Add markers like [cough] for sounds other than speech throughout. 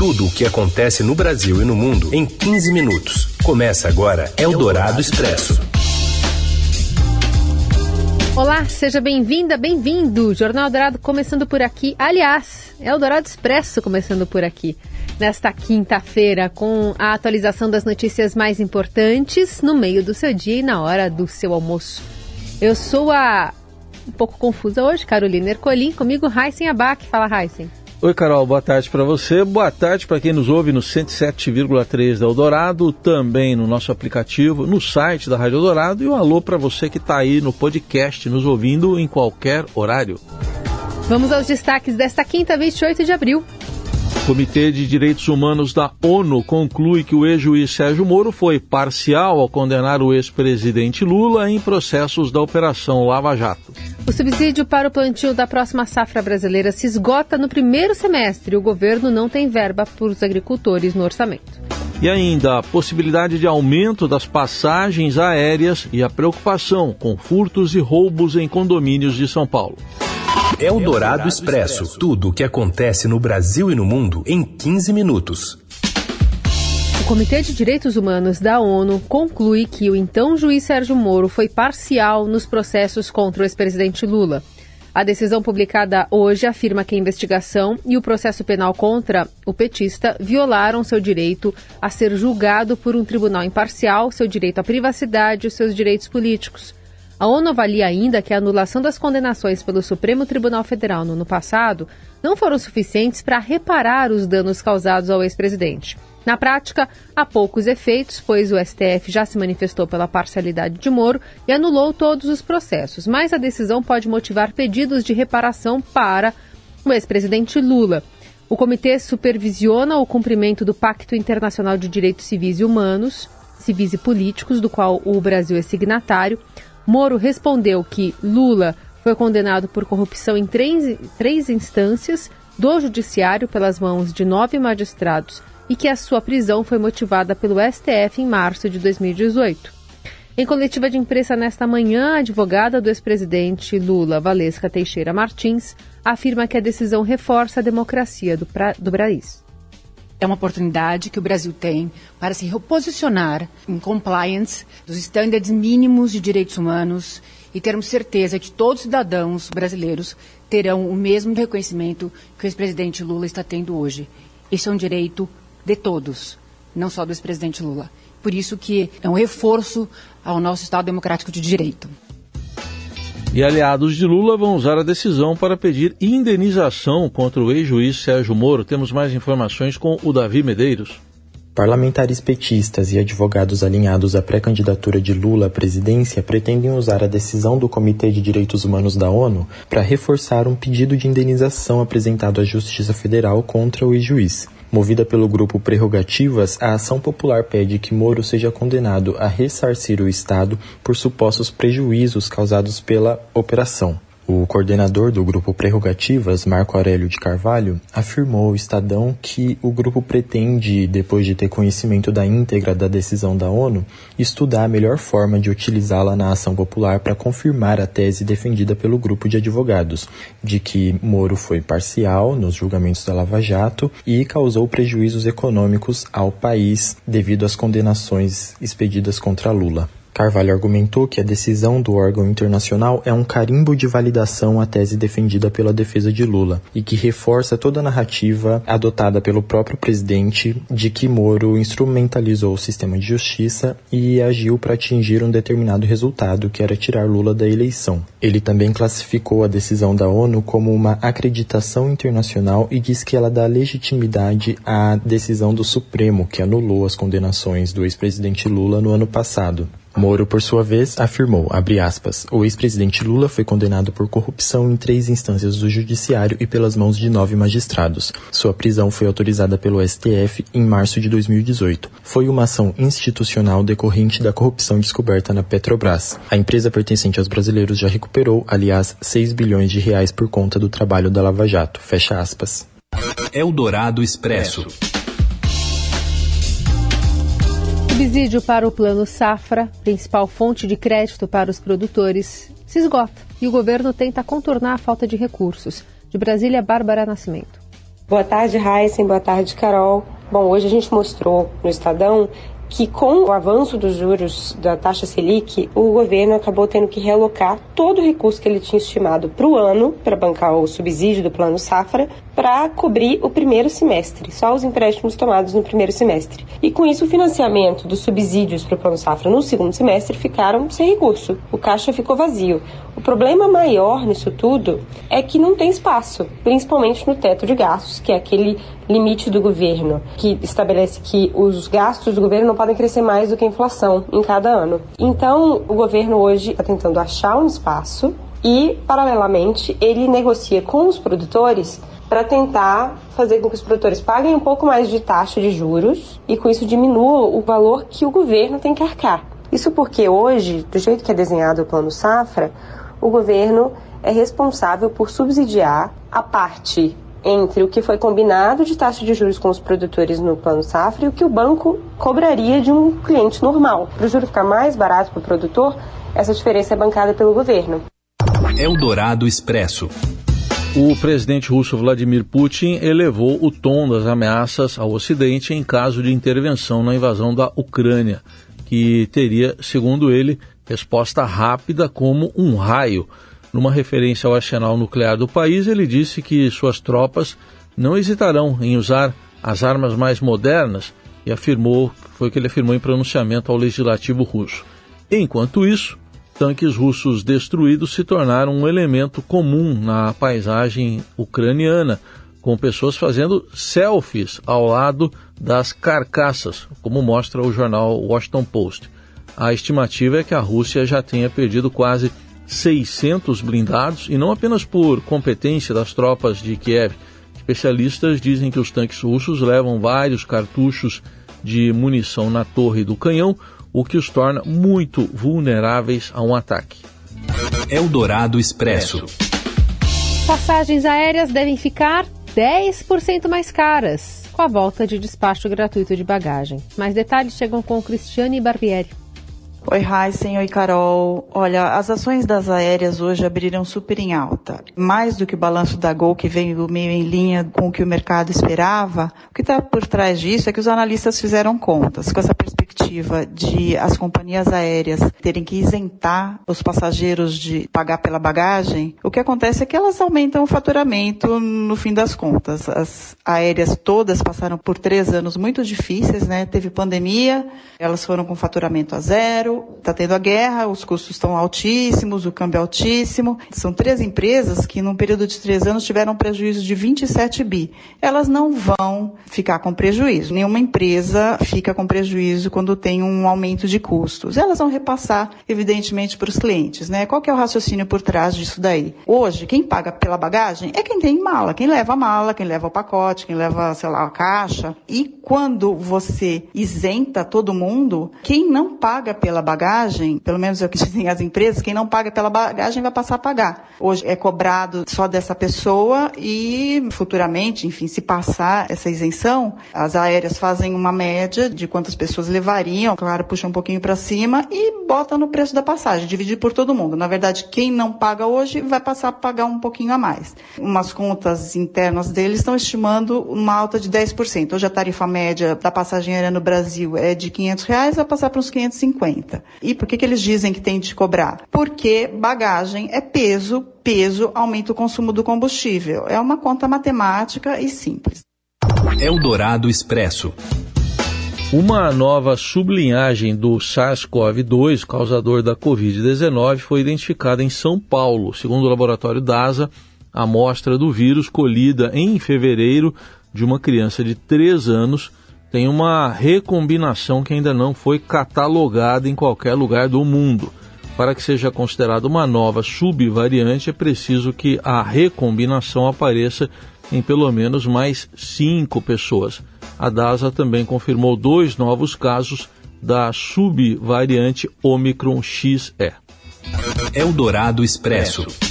Tudo o que acontece no Brasil e no mundo em 15 minutos. Começa agora Eldorado Expresso. Olá, seja bem-vinda, bem-vindo. Jornal Dourado começando por aqui. Aliás, Eldorado Expresso começando por aqui. Nesta quinta-feira, com a atualização das notícias mais importantes no meio do seu dia e na hora do seu almoço. Eu sou a um pouco confusa hoje, Carolina Ercolim, comigo Heisen Abac. Fala, Heisen. Oi, Carol, boa tarde para você. Boa tarde para quem nos ouve no 107,3 da Eldorado, também no nosso aplicativo, no site da Rádio Eldorado e um alô para você que está aí no podcast, nos ouvindo em qualquer horário. Vamos aos destaques desta quinta, 28 de abril. O Comitê de Direitos Humanos da ONU conclui que o ex-juiz Sérgio Moro foi parcial ao condenar o ex-presidente Lula em processos da Operação Lava Jato. O subsídio para o plantio da próxima safra brasileira se esgota no primeiro semestre. O governo não tem verba para os agricultores no orçamento. E ainda a possibilidade de aumento das passagens aéreas e a preocupação com furtos e roubos em condomínios de São Paulo. Eldorado Expresso. Tudo o que acontece no Brasil e no mundo em 15 minutos. O Comitê de Direitos Humanos da ONU conclui que o então juiz Sérgio Moro foi parcial nos processos contra o ex-presidente Lula. A decisão publicada hoje afirma que a investigação e o processo penal contra o petista violaram seu direito a ser julgado por um tribunal imparcial, seu direito à privacidade e seus direitos políticos. A ONU avalia ainda que a anulação das condenações pelo Supremo Tribunal Federal no ano passado não foram suficientes para reparar os danos causados ao ex-presidente. Na prática, há poucos efeitos, pois o STF já se manifestou pela parcialidade de Moro e anulou todos os processos, mas a decisão pode motivar pedidos de reparação para o ex-presidente Lula. O comitê supervisiona o cumprimento do Pacto Internacional de Direitos Civis e Humanos, civis e políticos, do qual o Brasil é signatário. Moro respondeu que Lula foi condenado por corrupção em três, três instâncias do Judiciário pelas mãos de nove magistrados e que a sua prisão foi motivada pelo STF em março de 2018. Em coletiva de imprensa nesta manhã, a advogada do ex-presidente Lula, Valesca Teixeira Martins, afirma que a decisão reforça a democracia do, pra, do Brasil. É uma oportunidade que o Brasil tem para se reposicionar em compliance dos estándares mínimos de direitos humanos e termos certeza que todos os cidadãos brasileiros terão o mesmo reconhecimento que o ex-presidente Lula está tendo hoje. Esse é um direito de todos, não só do ex-presidente Lula. Por isso que é um reforço ao nosso Estado democrático de direito. E aliados de Lula vão usar a decisão para pedir indenização contra o ex-juiz Sérgio Moro. Temos mais informações com o Davi Medeiros. Parlamentares petistas e advogados alinhados à pré-candidatura de Lula à presidência pretendem usar a decisão do Comitê de Direitos Humanos da ONU para reforçar um pedido de indenização apresentado à Justiça Federal contra o ex-juiz. Movida pelo grupo Prerrogativas, a ação popular pede que Moro seja condenado a ressarcir o Estado por supostos prejuízos causados pela operação. O coordenador do grupo Prerrogativas, Marco Aurélio de Carvalho, afirmou ao Estadão que o grupo pretende, depois de ter conhecimento da íntegra da decisão da ONU, estudar a melhor forma de utilizá-la na ação popular para confirmar a tese defendida pelo grupo de advogados, de que Moro foi parcial nos julgamentos da Lava Jato e causou prejuízos econômicos ao país devido às condenações expedidas contra Lula. Carvalho argumentou que a decisão do órgão internacional é um carimbo de validação à tese defendida pela defesa de Lula e que reforça toda a narrativa adotada pelo próprio presidente de que Moro instrumentalizou o sistema de justiça e agiu para atingir um determinado resultado, que era tirar Lula da eleição. Ele também classificou a decisão da ONU como uma acreditação internacional e diz que ela dá legitimidade à decisão do Supremo, que anulou as condenações do ex-presidente Lula no ano passado. Moro, por sua vez, afirmou, aspas, o ex-presidente Lula foi condenado por corrupção em três instâncias do judiciário e pelas mãos de nove magistrados. Sua prisão foi autorizada pelo STF em março de 2018. Foi uma ação institucional decorrente da corrupção descoberta na Petrobras. A empresa pertencente aos brasileiros já recuperou, aliás, 6 bilhões de reais por conta do trabalho da Lava Jato. Fecha aspas. Eldorado Expresso subsídio para o Plano Safra, principal fonte de crédito para os produtores, se esgota e o governo tenta contornar a falta de recursos. De Brasília, Bárbara Nascimento. Boa tarde, Heisen. Boa tarde, Carol. Bom, hoje a gente mostrou no Estadão que com o avanço dos juros da taxa Selic, o governo acabou tendo que realocar todo o recurso que ele tinha estimado para o ano, para bancar o subsídio do Plano Safra, para cobrir o primeiro semestre, só os empréstimos tomados no primeiro semestre. E com isso, o financiamento dos subsídios para o Plano Safra no segundo semestre ficaram sem recurso. O caixa ficou vazio. O problema maior nisso tudo é que não tem espaço, principalmente no teto de gastos, que é aquele limite do governo, que estabelece que os gastos do governo não podem crescer mais do que a inflação em cada ano. Então, o governo hoje está tentando achar um espaço e, paralelamente, ele negocia com os produtores para tentar fazer com que os produtores paguem um pouco mais de taxa de juros e com isso diminua o valor que o governo tem que arcar. Isso porque hoje, do jeito que é desenhado o plano safra, o governo é responsável por subsidiar a parte entre o que foi combinado de taxa de juros com os produtores no plano safra e o que o banco cobraria de um cliente normal. Para o juro ficar mais barato para o produtor, essa diferença é bancada pelo governo. Eldorado Expresso. O presidente russo Vladimir Putin elevou o tom das ameaças ao Ocidente em caso de intervenção na invasão da Ucrânia, que teria, segundo ele, resposta rápida como um raio. Numa referência ao arsenal nuclear do país, ele disse que suas tropas não hesitarão em usar as armas mais modernas e afirmou, foi o que ele afirmou em pronunciamento ao legislativo russo. Enquanto isso, tanques russos destruídos se tornaram um elemento comum na paisagem ucraniana, com pessoas fazendo selfies ao lado das carcaças, como mostra o jornal Washington Post. A estimativa é que a Rússia já tenha perdido quase 600 blindados e não apenas por competência das tropas de Kiev. Especialistas dizem que os tanques russos levam vários cartuchos de munição na torre do canhão, o que os torna muito vulneráveis a um ataque. Eldorado Expresso. Passagens aéreas devem ficar 10% mais caras com a volta de despacho gratuito de bagagem. Mais detalhes chegam com Cristiane Barbieri. Oi, Heisen, oi, Carol. Olha, as ações das aéreas hoje abriram super em alta. Mais do que o balanço da Gol, que veio meio em linha com o que o mercado esperava, o que está por trás disso é que os analistas fizeram contas com essa perspectiva de as companhias aéreas terem que isentar os passageiros de pagar pela bagagem. O que acontece é que elas aumentam o faturamento no fim das contas. As aéreas todas passaram por três anos muito difíceis, né? Teve pandemia, elas foram com faturamento a zero, está tendo a guerra, os custos estão altíssimos, o câmbio é altíssimo. São três empresas que, num período de três anos, tiveram prejuízo de 27 bi. Elas não vão ficar com prejuízo. Nenhuma empresa fica com prejuízo quando tem um aumento de custos. Elas vão repassar, evidentemente, para os clientes. Né? Qual é o raciocínio por trás disso daí? Hoje, quem paga pela bagagem é quem tem mala, quem leva a mala, quem leva o pacote, quem leva, sei lá, a caixa. E quando você isenta todo mundo, quem não paga pela pela bagagem, pelo menos é o que [laughs] dizem as empresas, quem não paga pela bagagem vai passar a pagar. Hoje é cobrado só dessa pessoa e futuramente, enfim, se passar essa isenção, as aéreas fazem uma média de quantas pessoas levariam, claro, puxa um pouquinho para cima e bota no preço da passagem, dividir por todo mundo. Na verdade, quem não paga hoje vai passar a pagar um pouquinho a mais. Umas contas internas deles estão estimando uma alta de 10%. Hoje a tarifa média da passagem aérea no Brasil é de 500 reais, vai passar para uns 550. E por que, que eles dizem que tem de cobrar? Porque bagagem é peso, peso aumenta o consumo do combustível. É uma conta matemática e simples. Eldorado Expresso. Uma nova sublinhagem do SARS-CoV-2, causador da Covid-19, foi identificada em São Paulo. Segundo o laboratório DASA, a amostra do vírus colhida em fevereiro de uma criança de 3 anos tem uma recombinação que ainda não foi catalogada em qualquer lugar do mundo. Para que seja considerada uma nova subvariante, é preciso que a recombinação apareça em pelo menos mais cinco pessoas. A DASA também confirmou dois novos casos da subvariante Omicron XE. Eldorado Expresso.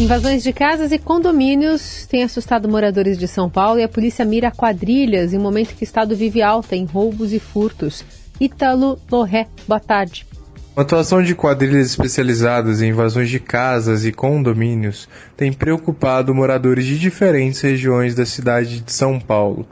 Invasões de casas e condomínios têm assustado moradores de São Paulo e a polícia mira quadrilhas em um momento que o estado vive alta em roubos e furtos. Ítalo Loré, boa tarde. A atuação de quadrilhas especializadas em invasões de casas e condomínios tem preocupado moradores de diferentes regiões da cidade de São Paulo.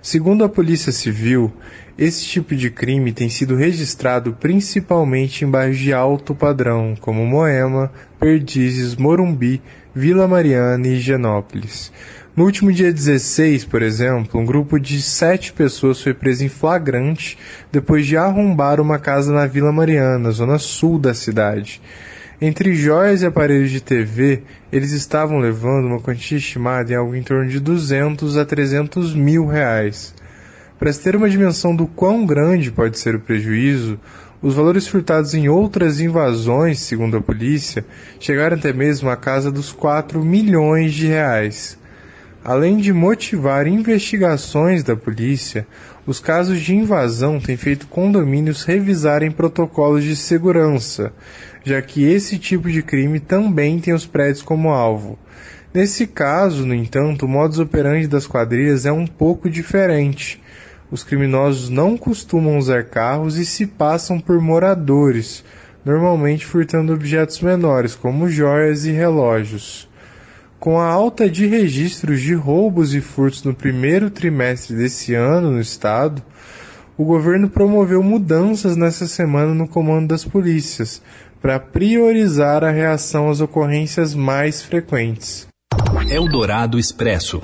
Segundo a Polícia Civil, esse tipo de crime tem sido registrado principalmente em bairros de alto padrão, como Moema, Perdizes, Morumbi, Vila Mariana e Higienópolis. No último dia 16, por exemplo, um grupo de sete pessoas foi preso em flagrante depois de arrombar uma casa na Vila Mariana, zona sul da cidade. Entre joias e aparelhos de TV, eles estavam levando uma quantia estimada em algo em torno de 200 a 300 mil reais. Para se ter uma dimensão do quão grande pode ser o prejuízo, os valores furtados em outras invasões, segundo a polícia, chegaram até mesmo à casa dos 4 milhões de reais. Além de motivar investigações da polícia, os casos de invasão têm feito condomínios revisarem protocolos de segurança, já que esse tipo de crime também tem os prédios como alvo. Nesse caso, no entanto, o modus operandi das quadrilhas é um pouco diferente. Os criminosos não costumam usar carros e se passam por moradores, normalmente furtando objetos menores, como joias e relógios. Com a alta de registros de roubos e furtos no primeiro trimestre desse ano no estado, o governo promoveu mudanças nessa semana no comando das polícias para priorizar a reação às ocorrências mais frequentes. Eldorado Expresso.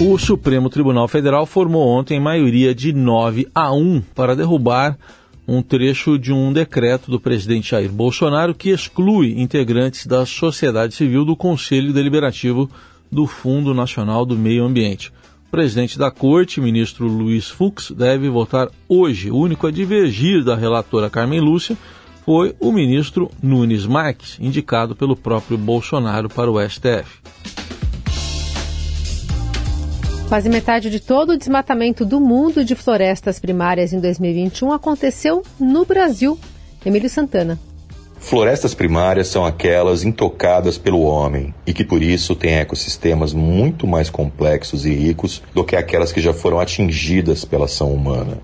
O Supremo Tribunal Federal formou ontem maioria de 9 a 1 para derrubar um trecho de um decreto do presidente Jair Bolsonaro que exclui integrantes da sociedade civil do Conselho Deliberativo do Fundo Nacional do Meio Ambiente. O presidente da Corte, ministro Luiz Fux, deve votar hoje. O único a divergir da relatora Carmen Lúcia foi o ministro Nunes Marques, indicado pelo próprio Bolsonaro para o STF. Quase metade de todo o desmatamento do mundo de florestas primárias em 2021 aconteceu no Brasil. Emílio Santana. Florestas primárias são aquelas intocadas pelo homem e que por isso têm ecossistemas muito mais complexos e ricos do que aquelas que já foram atingidas pela ação humana.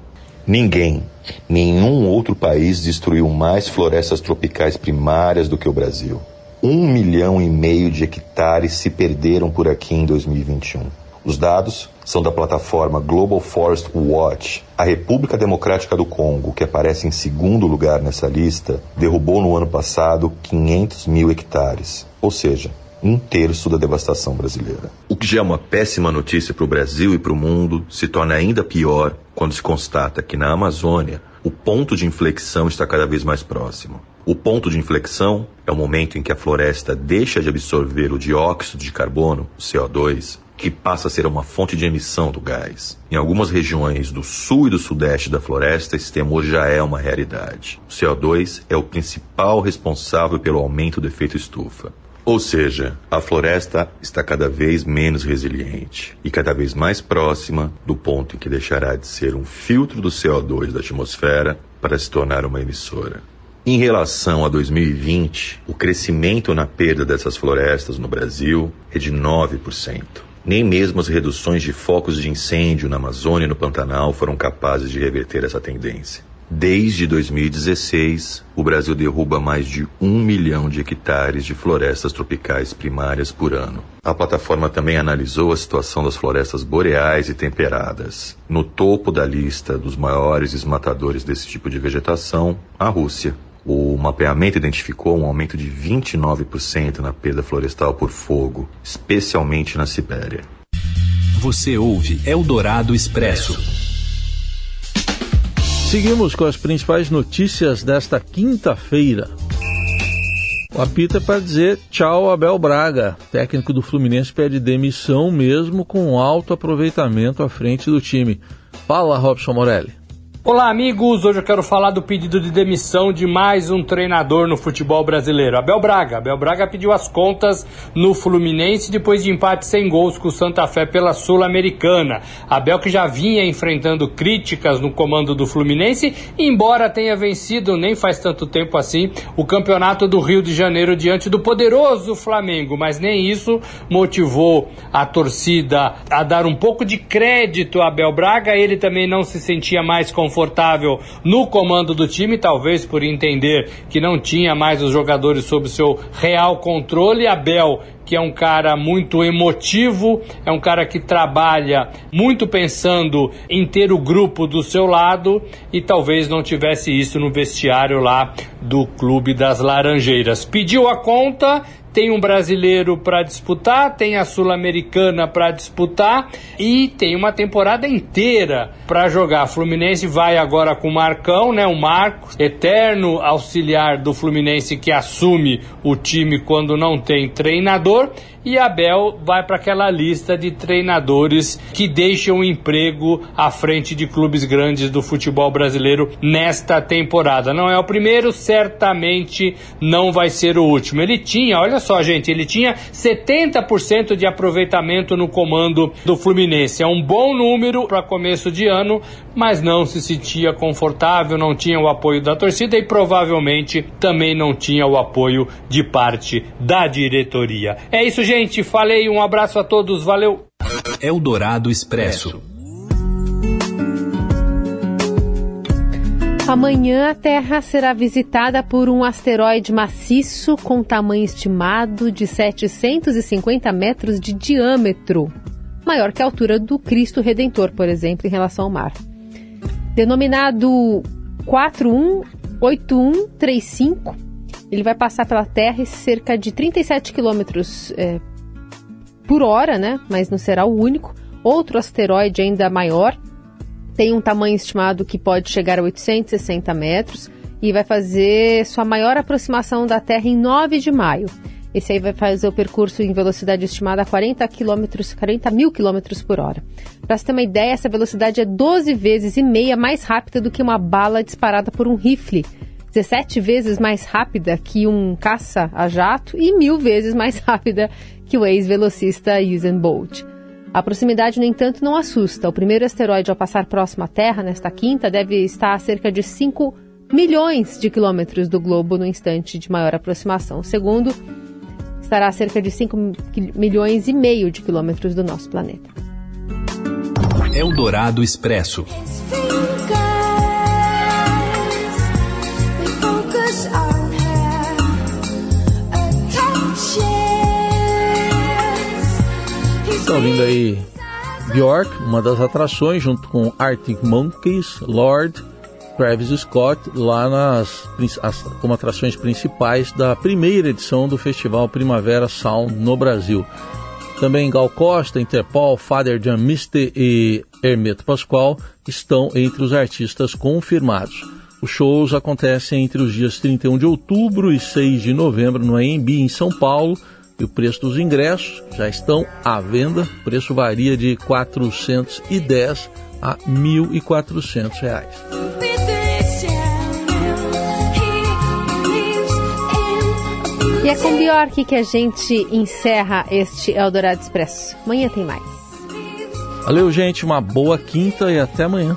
Ninguém, nenhum outro país destruiu mais florestas tropicais primárias do que o Brasil. Um milhão e meio de hectares se perderam por aqui em 2021. Os dados são da plataforma Global Forest Watch. A República Democrática do Congo, que aparece em segundo lugar nessa lista, derrubou no ano passado 500 mil hectares, ou seja, um terço da devastação brasileira. O que já é uma péssima notícia para o Brasil e para o mundo se torna ainda pior quando se constata que na Amazônia o ponto de inflexão está cada vez mais próximo. O ponto de inflexão é o momento em que a floresta deixa de absorver o dióxido de carbono, o CO2, que passa a ser uma fonte de emissão do gás. Em algumas regiões do sul e do sudeste da floresta, esse temor já é uma realidade. O CO2 é o principal responsável pelo aumento do efeito estufa. Ou seja, a floresta está cada vez menos resiliente e cada vez mais próxima do ponto em que deixará de ser um filtro do CO2 da atmosfera para se tornar uma emissora. Em relação a 2020, o crescimento na perda dessas florestas no Brasil é de 9%. Nem mesmo as reduções de focos de incêndio na Amazônia e no Pantanal foram capazes de reverter essa tendência. Desde 2016, o Brasil derruba mais de um milhão de hectares de florestas tropicais primárias por ano. A plataforma também analisou a situação das florestas boreais e temperadas. No topo da lista dos maiores desmatadores desse tipo de vegetação, a Rússia. O mapeamento identificou um aumento de 29% na perda florestal por fogo, especialmente na Sibéria. Você ouve Eldorado Expresso. Seguimos com as principais notícias desta quinta-feira. O apito é para dizer tchau Abel Braga. técnico do Fluminense pede demissão mesmo com alto aproveitamento à frente do time. Fala, Robson Morelli. Olá, amigos. Hoje eu quero falar do pedido de demissão de mais um treinador no futebol brasileiro, Abel Braga. Abel Braga pediu as contas no Fluminense depois de empate sem gols com o Santa Fé pela Sul-Americana. Abel que já vinha enfrentando críticas no comando do Fluminense, embora tenha vencido nem faz tanto tempo assim o Campeonato do Rio de Janeiro diante do poderoso Flamengo, mas nem isso motivou a torcida a dar um pouco de crédito a Abel Braga. Ele também não se sentia mais confortável confortável no comando do time, talvez por entender que não tinha mais os jogadores sob seu real controle. Abel que é um cara muito emotivo, é um cara que trabalha muito pensando em ter o grupo do seu lado e talvez não tivesse isso no vestiário lá do Clube das Laranjeiras. Pediu a conta, tem um brasileiro para disputar, tem a sul-americana para disputar e tem uma temporada inteira para jogar. Fluminense vai agora com o Marcão, né? O Marcos, eterno auxiliar do Fluminense que assume o time quando não tem treinador e Abel vai para aquela lista de treinadores que deixam emprego à frente de clubes grandes do futebol brasileiro nesta temporada. Não é o primeiro, certamente não vai ser o último. Ele tinha, olha só, gente, ele tinha 70% de aproveitamento no comando do Fluminense. É um bom número para começo de ano, mas não se sentia confortável, não tinha o apoio da torcida e provavelmente também não tinha o apoio de parte da diretoria. É isso, gente. Falei, um abraço a todos, valeu. Eldorado Expresso. Amanhã a Terra será visitada por um asteroide maciço com tamanho estimado de 750 metros de diâmetro, maior que a altura do Cristo Redentor, por exemplo, em relação ao mar. Denominado 418135, ele vai passar pela Terra cerca de 37 quilômetros é, por hora, né? Mas não será o único. Outro asteroide ainda maior tem um tamanho estimado que pode chegar a 860 metros e vai fazer sua maior aproximação da Terra em 9 de maio. Esse aí vai fazer o percurso em velocidade estimada a 40, km, 40 mil km por hora. Para você ter uma ideia, essa velocidade é 12 vezes e meia mais rápida do que uma bala disparada por um rifle, 17 vezes mais rápida que um caça a jato e mil vezes mais [laughs] rápida que o ex-velocista Usain Bolt. A proximidade, no entanto, não assusta. O primeiro asteroide a passar próximo à Terra, nesta quinta, deve estar a cerca de 5 milhões de quilômetros do globo no instante de maior aproximação. O segundo estará a cerca de 5 milhões e meio de quilômetros do nosso planeta. Eldorado Expresso. Está ouvindo aí Bjork, uma das atrações, junto com Arctic Monkeys, Lord, Travis Scott, lá nas as, como atrações principais da primeira edição do Festival Primavera Sound no Brasil. Também Gal Costa, Interpol, Father John Misty e Hermeto Pascoal estão entre os artistas confirmados. Os shows acontecem entre os dias 31 de outubro e 6 de novembro no AMB em São Paulo, e o preço dos ingressos já estão à venda. O preço varia de R$ 410 a 1.400 reais. E é com Bjork que a gente encerra este Eldorado Expresso. Amanhã tem mais. Valeu, gente. Uma boa quinta e até amanhã.